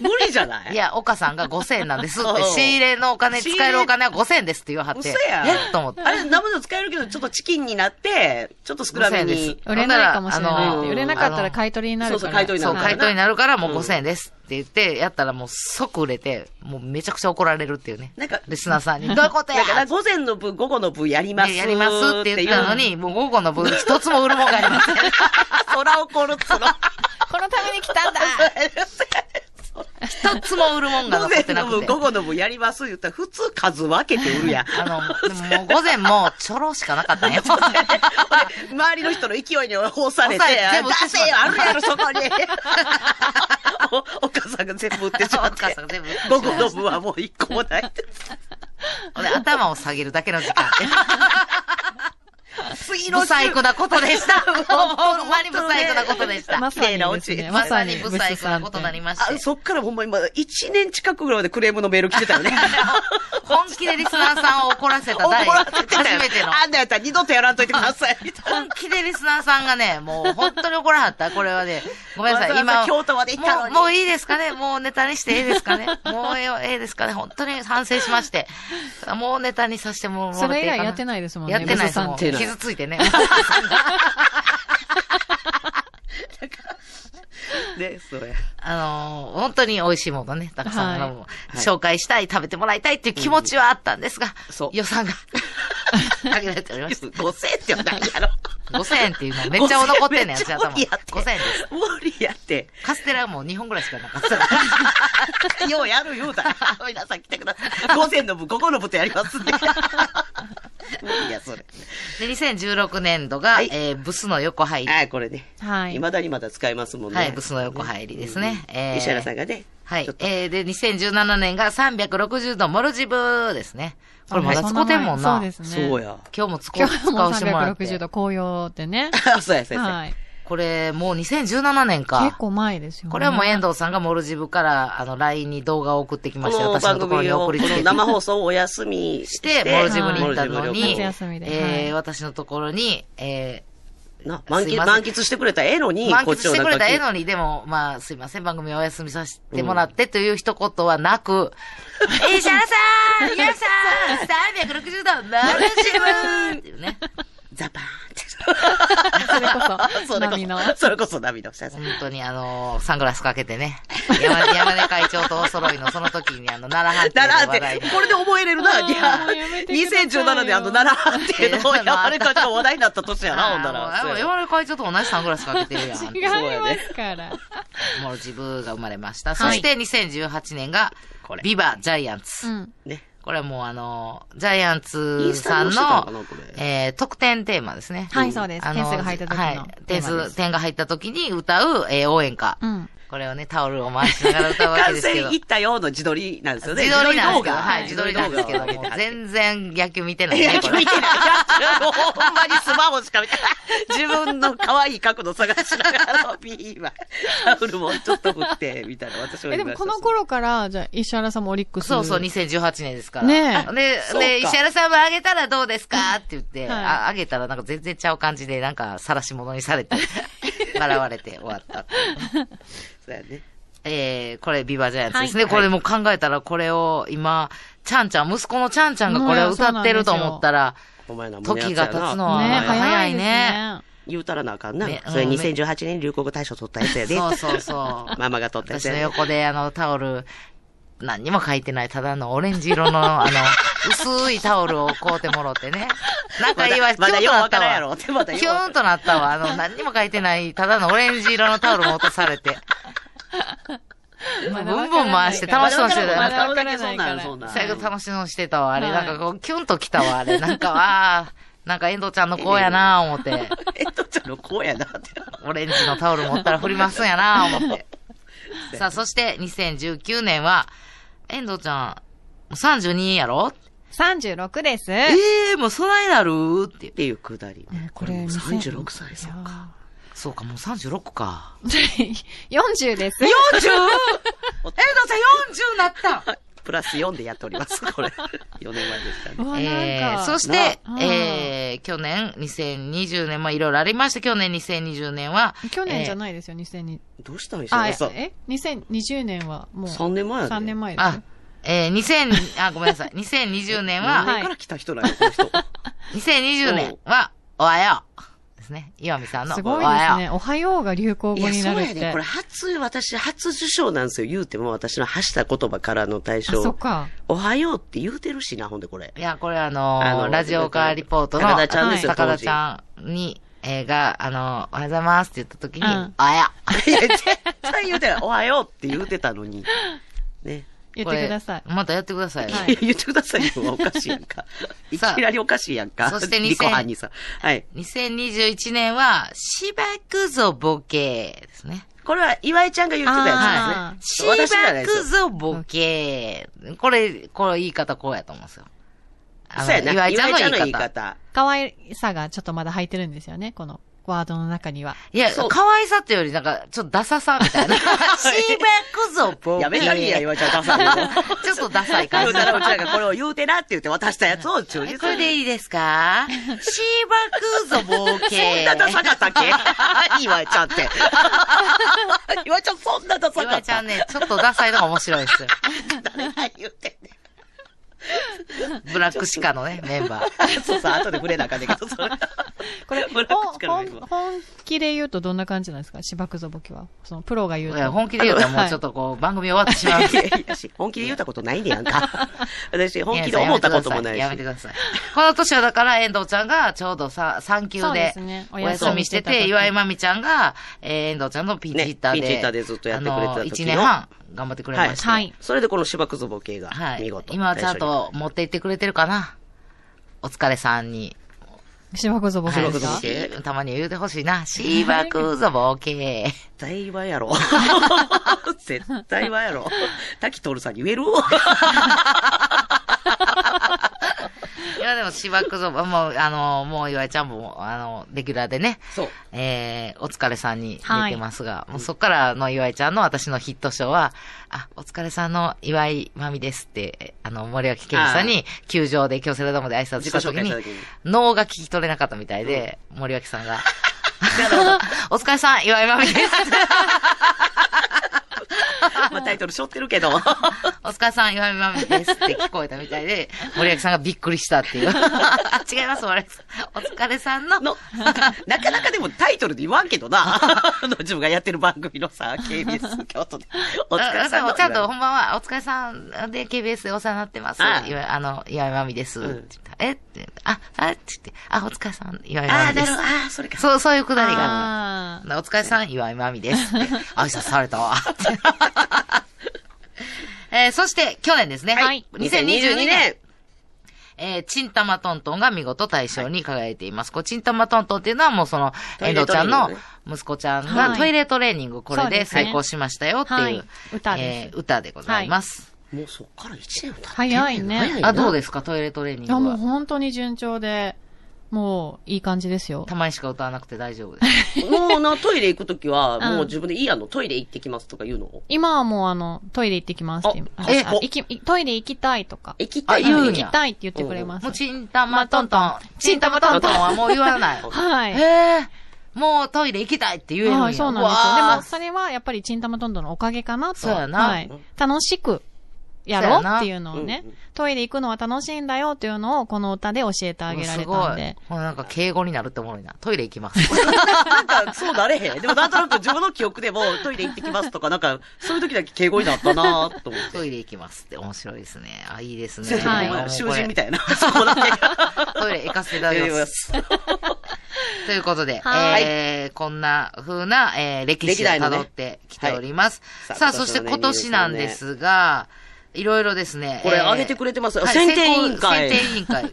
無理じゃない？いや、岡さんが5000円なんですってうん、仕入れのお金、使えるお金は5000円ですって言わはって。嘘やん。え？っと思って。あれ、生の使えるけど、ちょっとチキンになって、ちょっと少なめ5000にで。売れないかもしれない売れなかったら買い取りになるから。そうそう買い取りになそう、るから回答になるからもううん5000円ですって言って、やったらもう即売れて、もうめちゃくちゃ怒られるっていうね。なんかリスナーさんに、どういうことやだから、午前の部、午後の部やります。でやりますって言ったの。に、もう午後の分一つも売るもんがありません。空怒る、その。このために来たんだ 一つも売るもんが午残って前の部、なくて。午後の部やります言ったら、普通数分けて売るやん。あの、でももう午前もちょろしかなかったんよ。周りの人の勢いに押されて、全部出せよ、あるやろ、そこに。お、お母さんが全部売ってしまって。お母さんが全部午後の部はもう一個もない頭を下げるだけの時間。次の不細工なことでした。ほんまに不細工なことでした。まさにね。ままさに不細工なことになりましてあ、。そっからほんま今、1年近くぐらいまでクレームのメール来てたよね。本気でリスナーさんを怒らせた 第初めての。あんなやったら二度とやらんといてください。本気でリスナーさんがね、もう本当に怒らはった。これはね、ごめんなさい。わざわざ今、京都まで行ったのにもう、もういいですかねもうネタにしていいですかねもうええええですかね本当に反省しまして。もうネタにさせてもらって。それ以来やってないですもんね。やってないですもん。傷ついてね。ね、そうや。あのー本当に美味しいものね、たくさん、はいあの紹介したい、食べてもらいたいっていう気持ちはあったんですが、そう予算が 限られておりました。5000円って何やろ。5000円っていうのめっちゃ残ってんねん、私頭。無理やって5000円です。無理やって。カステラはもう2本ぐらいしかなかった。ようやる言うたら、皆さん来てください。5000の分、ここの分とやりますんで。無理や、それ。で、2016年度が、はいえー、ブスの横入り。はい、これね。はい。未だにまだ使えますもんね。はい、ブスの横入りですね。えー石原さんがね。はいえー、で、2017年が360度モルジブですね。これまだ使うてんもんな。そうですね。そうや。今日も使う、今日も使わしてもらって。360度紅葉ってね。そうや、そうや。はい。これ、もう2017年か。結構前ですよね。これはもう遠藤さんがモルジブから、あの、LINE に動画を送ってきまこして、の番私のところ組を、こに送りつけて。の生放送をお休みし してて、モルジブに行ったのに、えーはい私のところに、えな満喫、満喫してくれたらええのーに、満喫してくれたらええのに、でも、まあ、すいません、番組お休みさせてもらってという一言はなく、えー、シャラさん皆さん !360 度、モルジブっていうね。ザバーン。それこそ、波の。そ、それこそ波の。本当にあのサングラスかけてね、山山根会長とお揃いのその時にあの、奈良奈良藩っていう話題にって、これで覚えれるな。いやもうやめてくださいよ2017年あの奈良っていうのいやまああれかが話題になった年やな、ほんだあら。山根会長と同じサングラスかけてるやん。違いますから。モルジブが生まれました。はいそして2018年がこれ、ビバジャイアンツ。うん。ね。これはもうあの、ジャイアンイツさんのえー、特典テーマですね。はい、そうです。あの点数が入った時の。はい。点数、点が入った時に歌う、えー、応援歌。うん。これをね、タオルを回しながら歌うわけ完ですけど。成いったようの自撮りなんですよね。自撮りなんですけど、はい、自撮りなんですけども、全然野球見てないね、これ。見てない。ほんまにスマホしか見てない。自分の可愛い角度探しながら、ビーは、タオルもちょっと振って、みたいな、私はえ、でもこの頃から、じゃあ、石原さんもオリックス。そうそう、2018年ですから。ねえで、で、石原さんもあげたらどうですか？って言って、あげたらなんか全然ちゃう感じで、なんか晒し物にされて、笑われて終わった。そうやね。えー、これビバジャイアンツですね。はいこれも考えたらこれを今、ちゃんちゃん、息子のちゃんちゃんがこれを歌ってると思ったら、お前な、時が経つのはね、早いねね。言うたらなあかんな。ねそれうん2018年流行語大賞取ったやつやで。そうそうそう。ママが取ったやつ私の。横であのタオル、何にも書いてない、ただのオレンジ色の、あの、薄いタオルを買うてもろってね。なんかいいわ、キュンとなったわ まだようキュンとなったわ。あの、何にも書いてない、ただのオレンジ色のタオルも落とされて。ブンブン回して楽しそうにしてたよまだわからないからそんなん最後楽しそうにしてたわ。あれ、はいなんかこう、キュンときたわ。あれ、なんか、わー、なんか遠藤ちゃんの子やな思って。えっとちゃんの子やなって。オレンジのタオル持ったら振りますんやな思って。さあ、そして2019年は、遠藤ちゃん、もう32やろ？36です。ええー、もうそないなる？っていうっ。ていうくだりね。これ、36歳、そうか。か。そうか、もう36か。40です。40! 遠藤さん40なったプラス4でやっております、これ。4年前でしたね。えー、なんか。そしてな、えー、去年、2020年、まあ、いろいろありました。去年2020年は、去年じゃい。ないですよ、2002。どうしたん石あ、原さん。え ?2020 年はもう。3年前やで。3年前ですあよ。、えー、2000、あ、ごめんなさい。2020年は、何年から来た人なんや、この人。2020年は、おはよう。ですね。岩見さんの、すごいでおはよう。すね。おはようが流行語になるって。そうやね。これ初、私、初受賞なんですよ。言うても私の発した言葉からの対あ、そっ象。か。おはようって言うてるしな、ほんでこれ。いや、これあのーあのラジオカーリポートの、高田ちゃんですよ高田ちゃんに、えーが、あのーおはようございますって言った時に、うんおはよう。いや、絶対言うてない。おはようって言うてたのに。ね。言ってくださいまたやってくださいよ。はい言ってくださいよ。おかしいやんか。いきさあなりおかしいやんか。そして2000リコハンにさ。はい。2021年は、しばくぞボケですね。これは岩井ちゃんが言ってたやあつしですね。私じゃないですよ。ばくぞボケ。これ、これ言い方こうやと思うんですよ。あそうやな。岩井ちゃんの言い方。方。可愛さがちょっとまだ入ってるんですよね、このワードの中には。いや可愛さってより、なんか、ちょっとダサさみたいな。シーバックぞ、ボケやめたりや、岩井ちゃんダサいよ。ちょっとダサい感じ言う。たら、うちらがこれを言うてなって言って渡したやつを忠実に。これでいいですか？シーバックぞ、ボケ。そんなダサかったっけ？岩井ちゃんって。岩井ちゃんそんなダサかった。岩井ちゃんね、ちょっとダサいのが面白いですよ。誰が言うてブラックシカのね、メンバー。ん。そうさ、後で触れなあかんねんけど、それ。これ、ブラックほん力のメンバー本気で言うとどんな感じなんですか？芝くぞぼきは。そのプロが言うと。いや、本気で言うともうちょっとこう、番組終わってしまう。本気で言ったことないねやんか。私、本気で思ったこともないし。やめてください。この年はだから、遠藤ちゃんがちょうどさ、産休でお休みしてて、岩井まみちゃんが、えー遠藤ちゃんのピンチヒッターで、ねピンチヒッターでずっとやってくれてた時のあの、1年半頑張ってくれました。はい。それでこの芝くぞボケがはい。見事。今はちゃんと持って行ってくれてるかな？お疲れさんに。芝くぞぼき芝ですか？くぞぼきはいたまに言うてほしいな。シーバクゾボケ。絶対はやろ。絶対はやろ。滝徹さんに言える？いや、でも、しばくぞ、もう、あの、もう岩井ちゃんも、あの、レギュラーでね、そう。えー、お疲れさんに出てますが、もうそっからの岩井ちゃんの私のヒット賞は、あ、お疲れさんの岩井まみですって、あの、森脇健児さんに、球場で京セラドームで挨拶した時に。脳が聞き取れなかったみたいで、森脇さんが、お疲れさん、岩井まみです。まあタイトル背負ってるけど。お疲れさん、岩見まみですって聞こえたみたいで、森脇さんがびっくりしたっていう。あ、違います、森脇さん。お疲れさんの。の、なかなかでもタイトルで言わんけどな。自分がやってる番組のさ、KBS 京都で。お疲れさんちゃんと、ほんまは、お疲れさんで KBS でお世話になってます。ああの、岩見まみです。うんえって、あ、あって言って、あ、お疲れさん、岩見ああ、まみですなるほ。ど。ああ、それか。そう、そういうくだりがあある。お疲れさん、岩井まみですって。挨拶されたわ。えーそして、去年ですね。はい2022年。えー、チンタマトントンが見事大賞に輝いています。こう、チンタマトントンっていうのはもうその、遠藤ちゃんの息子ちゃんはいがトイレトレーニング、これで成功しましたよっていう、はい歌ですえー歌でございます。もうそっから1年経って早いね早いなあ、どうですか？トイレトレーニンいや、もうグは。本当に順調で、もういい感じですよ。たまにしか歌わなくて大丈夫です。もうな、トイレ行くときは、うんもう自分でいいやの、トイレ行ってきますとか言うの？今はもうあの、トイレ行ってきますってえトイレ行きたいとか。あ行きたい行きたいって言ってくれます。もう、チンタマトントン。チンタマトントンはもう言わない。はい。へえ。もうトイレ行きたいって言えるんや。はい、そうなんですよ。でも、それはやっぱりチンタマトントンのおかげかなと。そうやなはい。楽しくやろ？うっていうのをねトイレ行くのは楽しいんだよっていうのをこの歌で教えてあげられたんで。すごい。なんか敬語になるっておもろいな。トイレ行きます。なんか、そうなれへん。でもなんとなく自分の記憶でも、トイレ行ってきますとか、なんか、そういう時だけ敬語になったなと思って。トイレ行きますって面白いですね。あ、いいですね。はい囚人みたい。な。そこだけ。トイレ行かせていただきます。ということで、はいえー、こんな風な、えー、歴史を辿ってきております。さあそして今年なんですが、いろいろですね。これえー上げてくれてますよはい選定委員会選定委員会。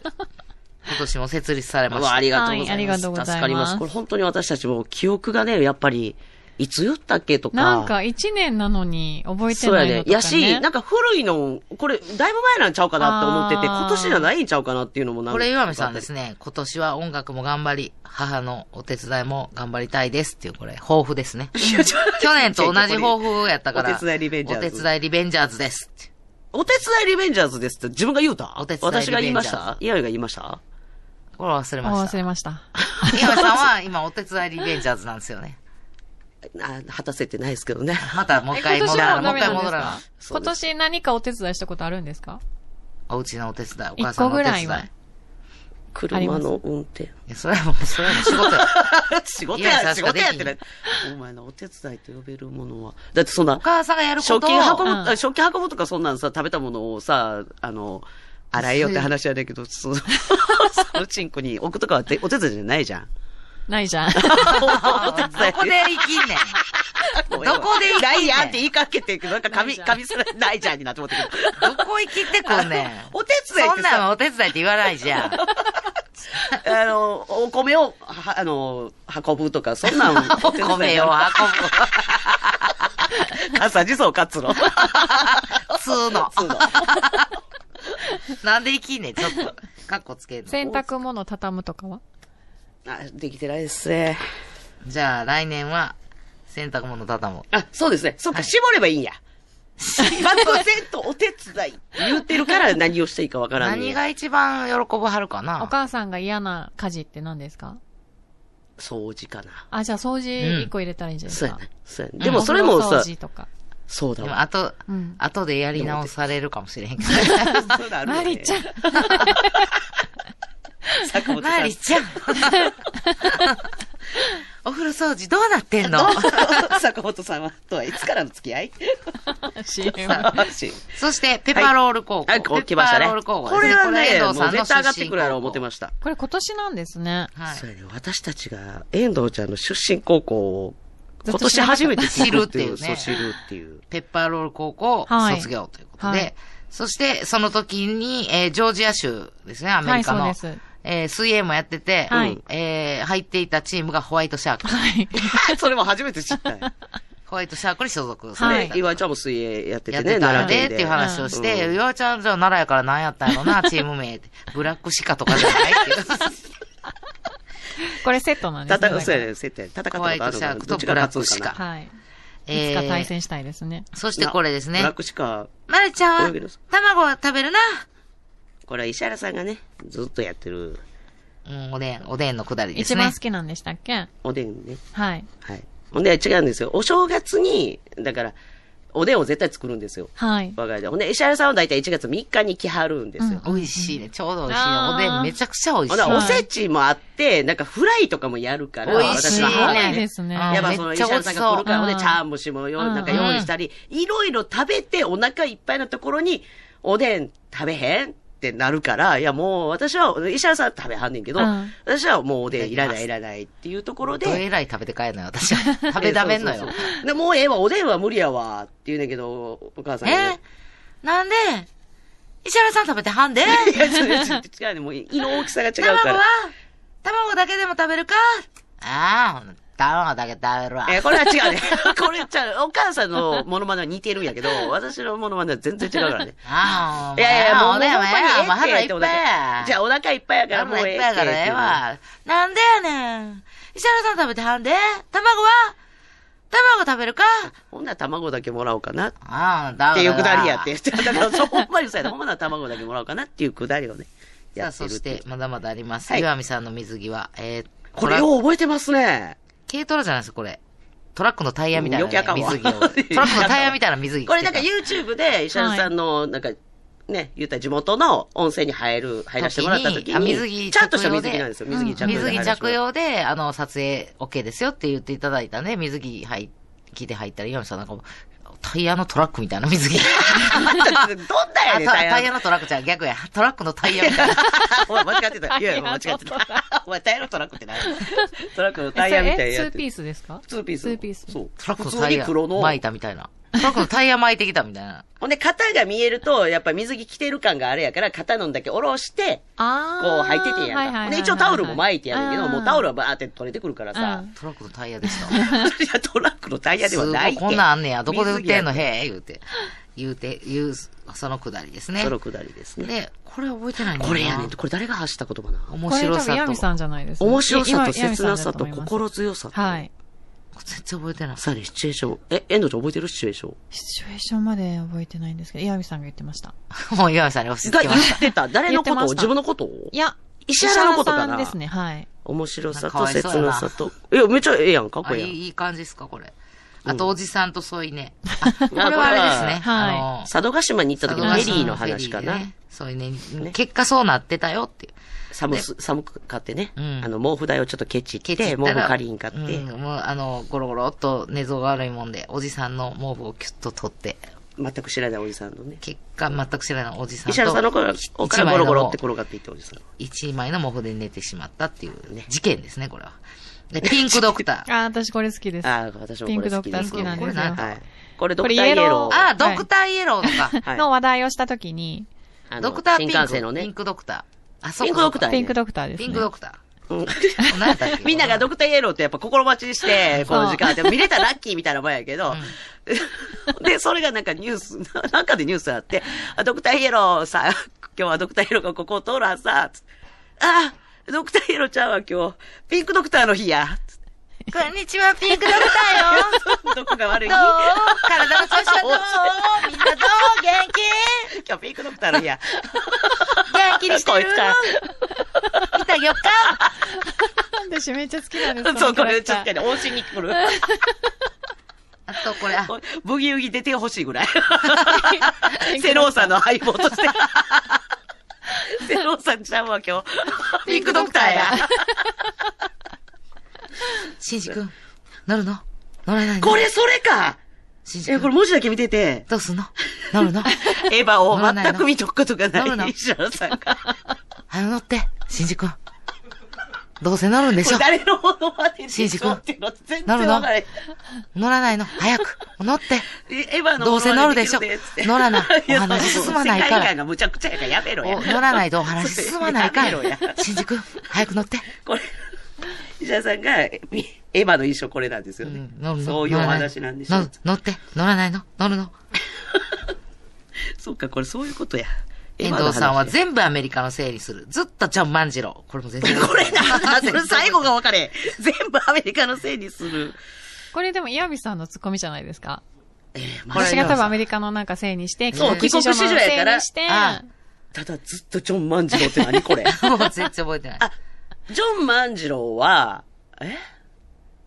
今年も設立されました。うわありがとうございます。はいありがとうございます助かります。これ本当に私たちも記憶がね、やっぱり、いつ言ったっけとか。なんか一年なのに覚えてそうやね。ないのとか、ね。やし、なんか古いの、これ、だいぶ前なんちゃうかなって思ってて、今年じゃないんちゃうかなっていうのもなんか。これ、岩見さんですね。今年は音楽も頑張り、母のお手伝いも頑張りたいですっていう、これ、抱負ですね。去年と同じ抱負やったから。お手伝いリベンジャーズお手伝いリベンジャーズです。お手伝いリベンジャーズですって自分が言うた？お手伝いリベンジャーズ私が言いました？岩井が言いましたこれ忘れまあした。忘れました。岩見 さんは今お手伝いリベンジャーズなんですよね。あ果たせてないですけどね。またもう一回今年戻らな。もう一回戻らなか？今年何かお手伝いしたことあるんですか？お家のお手伝い、お一母さん個のお手伝い。ぐらいは。車の運転。いや、それはもう、それはもう仕事や。仕事や、仕事やってね。お前のお手伝いと呼べるものは。だってそんなお、母さんがやることを。食器運ぶ、うんあ食器運ぶとかそんなんさ、食べたものをさ、あの、洗えよって話やねんけど、その、そのチンコに置くとかはてお手伝いじゃないじゃん。ないじゃん。お手どこで生きんねん。どこで生きんねんないやんって言いかけてるけど、なんか髪、髪すらないじゃんになって思ってど。どこ生きてくんねん。お手伝いってさ、そんなんはお手伝いって言わないじゃん。あの、お米を、はあの、運ぶとか、そんなん、お米を運ぶ。朝地蔵かつろ。ぶ。普通の。そうだなんで生きんねん、ちょっと。カッコつけんの。洗濯物畳むとかは？あ、できてないですね。じゃあ、来年は、洗濯物畳む。あ、そうですね。そっか、絞ればいいんや。100%お手伝い言ってるから何をしていいかわからんね何が一番喜ぶはるかおな母さんが嫌な家事って何ですか？掃除かな。あ、じゃあ掃除一個入れたらいいんじゃないですか？そうやね。そうやね。でもそれもお風呂さ掃、除とか。でも、そうだわ。後、うん。後でやり直されるかもしれへんけど。そうだあるよねマリちゃん。坂本さん。マリちゃん。お風呂掃除どうなってんの？坂本さんは、とはいつからの付き合い？CM。そして、ペッパーロール高校。はい、来ましたね。ペッパーロール高校これはね、遠藤さんのもう絶対上がってくるやろ出身高校思ってました。これ今年なんですね。はい。そね、私たちが遠藤ちゃんの出身高校を今年初めて知るっていうねそう、知るっていう。ペッパーロール高校はい卒業ということで、はいそして、その時に、えージョージア州ですね、アメリカの。はいそうですえー水泳もやってて、はいえー入っていたチームがホワイトシャーク。はい。それも初めて知ったよ。ホワイトシャークに所属さはいれてた。岩井ちゃんも水泳やってやっててね、たんで、奈良県で。っていう話をして、うん岩井ちゃんじゃあ奈良やから何やったんやろな、チーム名って。ブラックシカとかじゃないっていう。これセットなんですね。戦う、そうやね、設定。戦ったことホワイあるのかなトシャークとブラックシカはい。えいつか対戦したいですね。そしてこれですねブラッ。クシカ、まるちゃん卵は食べるな。これは石原さんがね、ずっとやってるうん、おでん、おでんのくだりですね一番好。きなんでしたっけ？おでんね。はい。はい。ほんで、違うんですよ。お正月に、だから、おでんを絶対作るんですよ。はい。我が家で。ほんで、石原さんは大体1月3日に来はるんですよ。うん美味しいね。ちょうど美味しいおでんめちゃくちゃ美味しい。ほんで、はいおせちもあって、なんかフライとかもやるから、美味しいね。いいですねうんやっぱそのめっちゃ美石原さん。が来るから、ほんで、うん茶碗蒸しもよ、うんなんか用意したり、いろいろ食べてお腹いっぱいのところに、おでん食べへんってなるから、いやもう私は、石原さんは食べはんねんけど、うん私はもうおでんいらないいらないっていうところで、どえらい食べて帰るのよ、私は。食べだめんのよそう。そうそうで、もうええわ、おでんは無理やわ、って言うねんけど、お母さんにえね。なんで？石原さん食べてはんで？いや、それ違うね。もう、胃の大きさが違うから卵は？卵だけでも食べるか？ああ、卵だけ食べるわ。えこれは違うね。これちゃう。お母さんのモノマネは似てるんやけど、私のモノマネは全然違うからね。ああ、いやいや、もう、おでんはほんまにええええもう腹いっぱいや。じゃあ、お腹いっぱいやから、もうええ腹いっぱいやからええわ。なんでやねん。石原さん食べてはんで卵は卵食べるかほんなら卵だけもらおうかな。ああ、だっていうくだりやって。だから、そ、ほんまにそうやな。ほんまなら卵だけもらおうかなっていうくだりをね。さあ、やそして、まだまだあります。はい岩見さんの水着は、えー、これトラよう覚えてますね。軽トラじゃないですか、これ。トラックのタイヤみたいな、ね水着を。トラックのタイヤみたいな水着。これなんか YouTube で石原さんの、なんか、ね、言ったら地元の温泉に入る、入らせてもらった時に、あ水着ちゃんとした水着なんですよ。水着着用で水着着用で、あの、撮影 OK ですよって言っていただいたね、水着入っ着て入ったら、岩見さんなんかもう、タイヤのトラックみたいな水着。どんなやねタイタイヤヤ。のトラックじゃん、逆や。トラックのタイヤみたいな。お前間違ってた。いやいや、間違ってた。お前タイヤのトラックって何？トラックのタイヤみたいなツーピースですか？ツーピース。ツーピースそう。トラックのタイヤ黒の。巻いたみたいな。トラックのタイヤ巻いてきたみたいな。ほんで、肩が見えると、やっぱ水着着てる感があれやから、肩のんだけ下ろして、あこう入っててんやんか。ほんで、一応タオルも巻いてやるんけど、もうタオルはバーって取れてくるからさ。トラックのタイヤでした。いや、トラックのタイヤではないって。すごいこんなんあんねや。どこで売ってんの？水着やへえ、言うて。言うて、言う、そのくだりですねそ。のくだりですね。で、これ覚えてないこれやねん。これ誰が発した言葉な面白さと。さんじゃないです面白さといや切なさと心強さと。はい。全然覚えてない。さあね、シチュエーション。え、遠藤ちゃん覚えてるシチュエーション？シチュエーションまで覚えてないんですけど、岩見さんが言ってました。もう岩見さんに押し付けました。ってた。誰のこと言ってました自分のこといや、石原のことかな？ですね、はい。面白さと切ななさと。いや、めっちゃええやんか、こあ、れ。いい、いい感じですか、これ。あと、うんおじさんと添いね。あこれはあれですね。はいあの佐渡島に行った時のフェリーの話かな。フェリーでねそういうね、結果そうなってたよっていう。寒す、寒く買ってね。うんあの、毛布代をちょっとケチって、ケチったら毛布借りん買って。うん、もうあの、ゴロゴロっと寝相が悪いもんで、おじさんの毛布をキュッと取って、全く知らないおじさんのね。結果全く知らないおじさんと、石原さんのから、一おからゴロゴロって転がっていったおじさん。一枚の毛布で寝てしまったっていうね、事件ですね、これは。で、ピンクドクター。あ、私これ好きです。ああ、私もこれ好きです。ピンクドクター好きなんですよこれはい。これドこれクターイエロー。ローあ、ドクターイエローとか。はいの話題をしたときに、あのドクターピンク。新幹線のねピン。クドクター。あ、そうか。ピンクドクターやね。ピンクドクターですね。ピンクドクター。みんながドクターイエローってやっぱ心待ちにして、この時間で見れたらラッキーみたいなもんやけど、で、それがなんかニュース、なんかでニュースあって、あドクターイエローさ、今日はドクターヒロがここを通るはずだ。つって。ああ、ドクターヒロちゃんは今日、ピンクドクターの日や。こんにちは、ピンクドクターよ。どこが悪い？日どう？体の調子はどう？みんなどう？元気？今日ピンクドクターの日や。元気にしてるこいつか。見てあげよっか？私めっちゃ好きなんですそう、これちょっと。とね、往診に来る。あとこれ、あ、ブギウギ出てほしいぐらい。セローさんの相棒として。セローさんちゃんは今日、ピンクドクターや。シンジ君、乗るの？乗らないの？これそれか？え、シンジ君、これ文字だけ見てて、どうすんの？乗るの？エヴァを全く見とくことがない石原さんが。あの乗って、シンジ君。どうせ乗るんでしょ？誰のものまねでシンジ君っていうの全乗るの？乗らないの？早く。乗って。えエヴァのどうせ乗るでしょ？乗らなやお話進まないから。世界観がむちゃくちゃやからやめろや。お乗らないとお話進まないから。シンジ君、早く乗って。これ、石原さんが、エヴァの印象これなんですよね。乗るの？そういうお話なんでしょ乗って、乗らないの？乗るの？そうか、これそういうことや。遠藤さんは全全部アメリカのせいにする。ずっとジョン万次郎。これも全然。これな、それ最後が分かれ。全部アメリカのせいにする。これでも岩見さんのツッコミじゃないですか？えーまこれ私が多分アメリカのなんかせいにして、そう帰国子女やからただずっとジョン万次郎って何これ？もう全然覚えてない。あジョン万次郎は、え？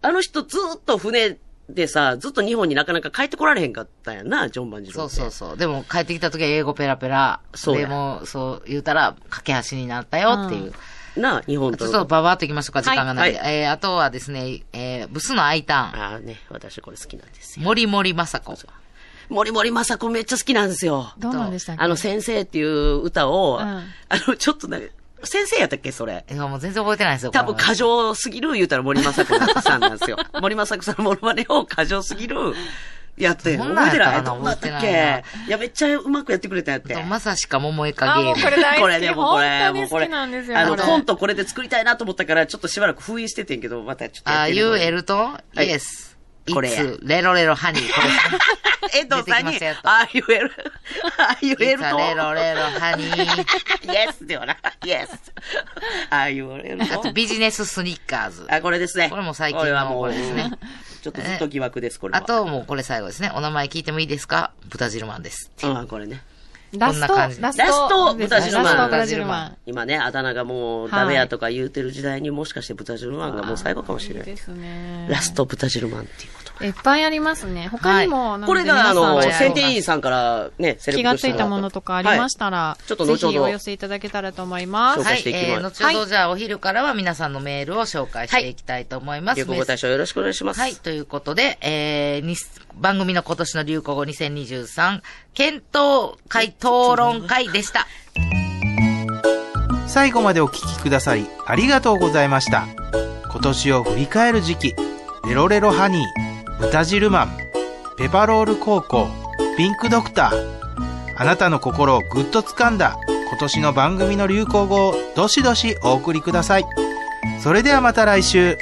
あの人ずっと船でさ、ずっと日本になかなか帰ってこられへんかったんやな、ジョン万次郎。そうそうそう。でも帰ってきた時は英語ペラペラ。そうやでも、そう言うたら、架け橋になったよっていう。なあ、日本と。ちょっとババーっといきましょうか、時間がない。はえー、あとはですね、えー、ブスのアイターン。ああね、私これ好きなんですよ。森森雅子。森森雅子めっちゃ好きなんですよ。どうなんでしたっけ？あの、先生っていう歌を、うんあの、ちょっとなんか、先生やったっけそれ？いや、もう全然覚えてないですよ。多分過剰すぎる言うたら森雅子さんなんですよ。森雅子さんのモノマネを過剰すぎるやって。どん覚えてない？どんなったっ覚えてないけいや、めっちゃうまくやってくれたんやって。まさしか桃江かあ、もうゲーム。これ大好き。これね、もうこれ、本当に好もうこれ。きなんですよ。あの、コントこれで作りたいなと思ったから、ちょっとしばらく封印しててんけど、またちょっとあ、てみる。ユーエルト？ンいイエス。これや It's レロレロハニー。これですね。遠藤さんにああ言える、ああ言えるレロレロハニー。イエスではな。イエス。ああ言われるあとと。ビジネススニッカーズ。あ、これですね。これも最近のこれはもうこれですね。ちょっとずっと疑惑です、これは。あ、と、もうこれ最後ですね。お名前聞いてもいいですか？豚汁マンです。ああ、これね。ラスト、ラスラストトですね、豚汁マンラスト豚汁マン。今ね、あだ名がもうダメやとか言うてる時代にもしかして豚汁マンがもう最後かもしれないい。いですね。ラスト豚汁マンっていうこと。いっぱいありますね。他にも、これが、あの、皆さん選定委員さんからね、セレ気がついたものとかありましたら、ちょっと後ほどぜひお寄せいただけたらと思います。紹介していきますはい、えー、後ほどじゃあお昼からは皆さんのメールを紹介していきたいと思います。流行語大賞よろしくお願いします。はい、ということで、えー、に番組の今年の流行語2023、検討会討論会でした。最後までお聞きくださりありがとうございました。今年を振り返る時期レロレロハニー豚汁マンペパロール高校ピンクドクターあなたの心をぐっと掴んだ今年の番組の流行語をどしどしお送りください。それではまた来週。